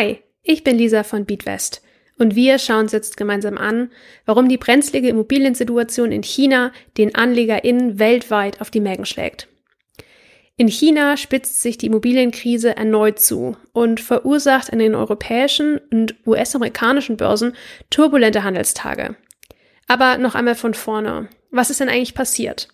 Hi, ich bin Lisa von Beatwest und wir schauen uns jetzt gemeinsam an, warum die brenzlige Immobiliensituation in China den AnlegerInnen weltweit auf die Mägen schlägt. In China spitzt sich die Immobilienkrise erneut zu und verursacht an den europäischen und US-amerikanischen Börsen turbulente Handelstage. Aber noch einmal von vorne. Was ist denn eigentlich passiert?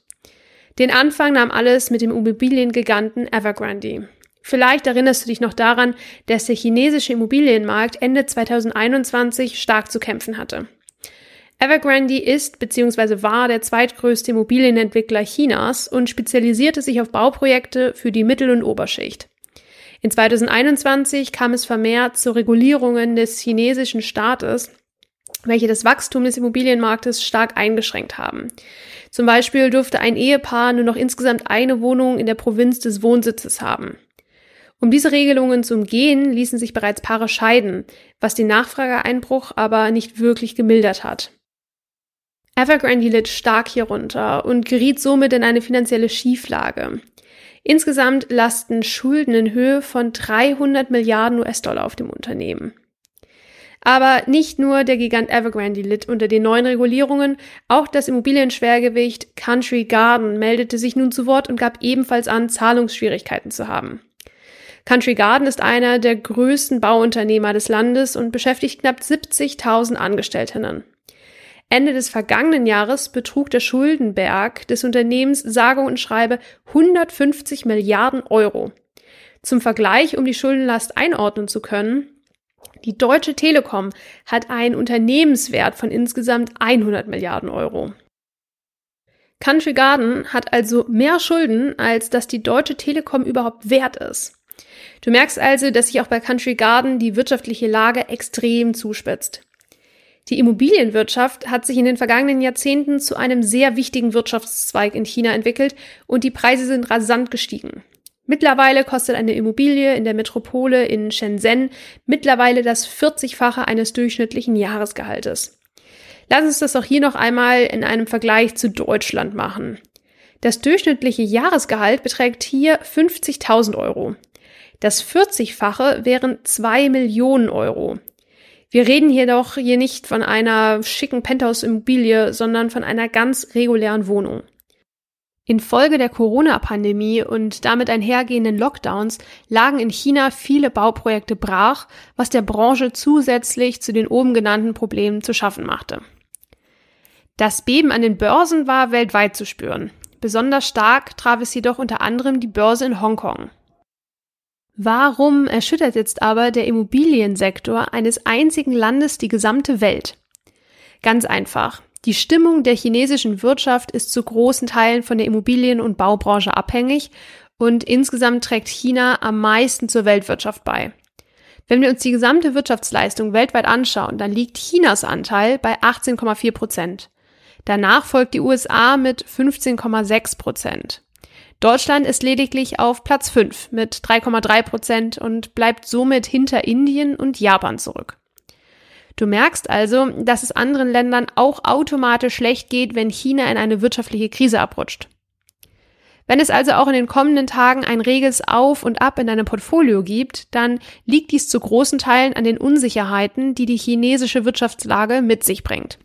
Den Anfang nahm alles mit dem Immobiliengiganten Evergrande. Vielleicht erinnerst du dich noch daran, dass der chinesische Immobilienmarkt Ende 2021 stark zu kämpfen hatte. Evergrande ist bzw. war der zweitgrößte Immobilienentwickler Chinas und spezialisierte sich auf Bauprojekte für die Mittel- und Oberschicht. In 2021 kam es vermehrt zu Regulierungen des chinesischen Staates, welche das Wachstum des Immobilienmarktes stark eingeschränkt haben. Zum Beispiel durfte ein Ehepaar nur noch insgesamt eine Wohnung in der Provinz des Wohnsitzes haben. Um diese Regelungen zu umgehen, ließen sich bereits Paare scheiden, was den Nachfrageeinbruch aber nicht wirklich gemildert hat. Evergrande litt stark hierunter und geriet somit in eine finanzielle Schieflage. Insgesamt lasten Schulden in Höhe von 300 Milliarden US-Dollar auf dem Unternehmen. Aber nicht nur der Gigant Evergrande litt unter den neuen Regulierungen, auch das Immobilienschwergewicht Country Garden meldete sich nun zu Wort und gab ebenfalls an, Zahlungsschwierigkeiten zu haben. Country Garden ist einer der größten Bauunternehmer des Landes und beschäftigt knapp 70.000 Angestellten. Ende des vergangenen Jahres betrug der Schuldenberg des Unternehmens sage und schreibe 150 Milliarden Euro. Zum Vergleich, um die Schuldenlast einordnen zu können, die Deutsche Telekom hat einen Unternehmenswert von insgesamt 100 Milliarden Euro. Country Garden hat also mehr Schulden, als dass die Deutsche Telekom überhaupt wert ist. Du merkst also, dass sich auch bei Country Garden die wirtschaftliche Lage extrem zuspitzt. Die Immobilienwirtschaft hat sich in den vergangenen Jahrzehnten zu einem sehr wichtigen Wirtschaftszweig in China entwickelt und die Preise sind rasant gestiegen. Mittlerweile kostet eine Immobilie in der Metropole in Shenzhen mittlerweile das 40-fache eines durchschnittlichen Jahresgehaltes. Lass uns das auch hier noch einmal in einem Vergleich zu Deutschland machen. Das durchschnittliche Jahresgehalt beträgt hier 50.000 Euro. Das 40-fache wären 2 Millionen Euro. Wir reden hier doch hier nicht von einer schicken Penthouse-Immobilie, sondern von einer ganz regulären Wohnung. Infolge der Corona-Pandemie und damit einhergehenden Lockdowns lagen in China viele Bauprojekte brach, was der Branche zusätzlich zu den oben genannten Problemen zu schaffen machte. Das Beben an den Börsen war weltweit zu spüren. Besonders stark traf es jedoch unter anderem die Börse in Hongkong. Warum erschüttert jetzt aber der Immobiliensektor eines einzigen Landes die gesamte Welt? Ganz einfach. Die Stimmung der chinesischen Wirtschaft ist zu großen Teilen von der Immobilien- und Baubranche abhängig und insgesamt trägt China am meisten zur Weltwirtschaft bei. Wenn wir uns die gesamte Wirtschaftsleistung weltweit anschauen, dann liegt Chinas Anteil bei 18,4 Prozent. Danach folgt die USA mit 15,6 Prozent. Deutschland ist lediglich auf Platz 5 mit 3,3 Prozent und bleibt somit hinter Indien und Japan zurück. Du merkst also, dass es anderen Ländern auch automatisch schlecht geht, wenn China in eine wirtschaftliche Krise abrutscht. Wenn es also auch in den kommenden Tagen ein reges Auf und Ab in deinem Portfolio gibt, dann liegt dies zu großen Teilen an den Unsicherheiten, die die chinesische Wirtschaftslage mit sich bringt.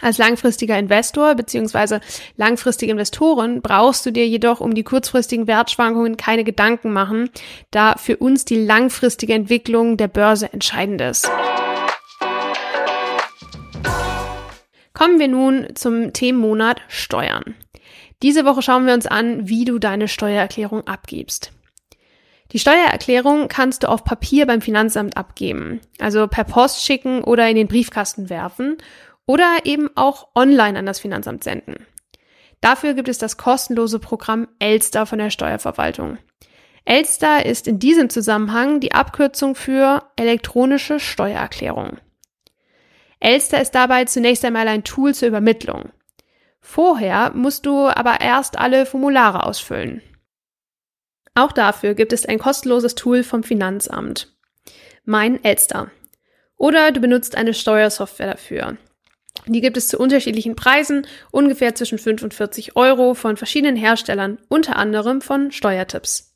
Als langfristiger Investor bzw. langfristige Investoren brauchst du dir jedoch um die kurzfristigen Wertschwankungen keine Gedanken machen, da für uns die langfristige Entwicklung der Börse entscheidend ist. Kommen wir nun zum Themenmonat Steuern. Diese Woche schauen wir uns an, wie du deine Steuererklärung abgibst. Die Steuererklärung kannst du auf Papier beim Finanzamt abgeben, also per Post schicken oder in den Briefkasten werfen oder eben auch online an das Finanzamt senden. Dafür gibt es das kostenlose Programm Elster von der Steuerverwaltung. Elster ist in diesem Zusammenhang die Abkürzung für elektronische Steuererklärung. Elster ist dabei zunächst einmal ein Tool zur Übermittlung. Vorher musst du aber erst alle Formulare ausfüllen. Auch dafür gibt es ein kostenloses Tool vom Finanzamt. Mein Elster. Oder du benutzt eine Steuersoftware dafür. Die gibt es zu unterschiedlichen Preisen, ungefähr zwischen 45 Euro von verschiedenen Herstellern, unter anderem von Steuertipps.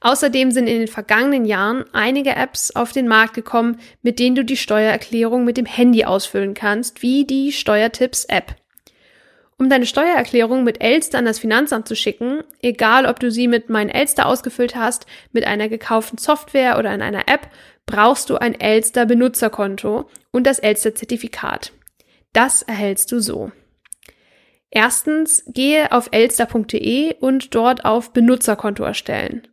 Außerdem sind in den vergangenen Jahren einige Apps auf den Markt gekommen, mit denen du die Steuererklärung mit dem Handy ausfüllen kannst, wie die Steuertipps-App. Um deine Steuererklärung mit Elster an das Finanzamt zu schicken, egal ob du sie mit Mein Elster ausgefüllt hast, mit einer gekauften Software oder in einer App, brauchst du ein Elster Benutzerkonto und das Elster Zertifikat. Das erhältst du so. Erstens, gehe auf elster.de und dort auf Benutzerkonto erstellen.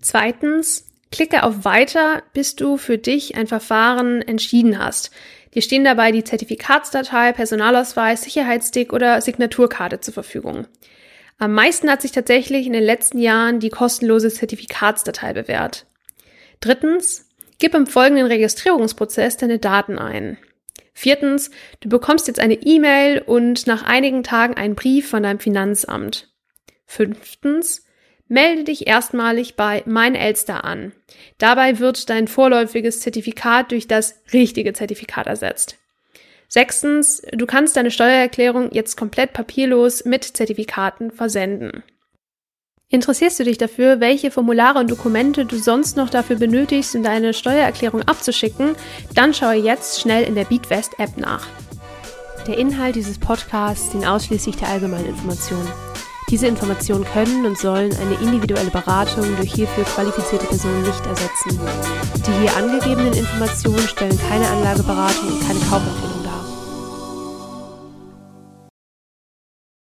Zweitens, klicke auf Weiter, bis du für dich ein Verfahren entschieden hast. Dir stehen dabei die Zertifikatsdatei, Personalausweis, Sicherheitsstick oder Signaturkarte zur Verfügung. Am meisten hat sich tatsächlich in den letzten Jahren die kostenlose Zertifikatsdatei bewährt. Drittens, gib im folgenden Registrierungsprozess deine Daten ein. Viertens, du bekommst jetzt eine E-Mail und nach einigen Tagen einen Brief von deinem Finanzamt. Fünftens, melde dich erstmalig bei Mein Elster an. Dabei wird dein vorläufiges Zertifikat durch das richtige Zertifikat ersetzt. Sechstens, du kannst deine Steuererklärung jetzt komplett papierlos mit Zertifikaten versenden. Interessierst du dich dafür, welche Formulare und Dokumente du sonst noch dafür benötigst, um deine Steuererklärung abzuschicken? Dann schaue jetzt schnell in der BeatWest App nach. Der Inhalt dieses Podcasts dient ausschließlich der allgemeinen Information. Diese Informationen können und sollen eine individuelle Beratung durch hierfür qualifizierte Personen nicht ersetzen. Die hier angegebenen Informationen stellen keine Anlageberatung und keine Kaufempfehlung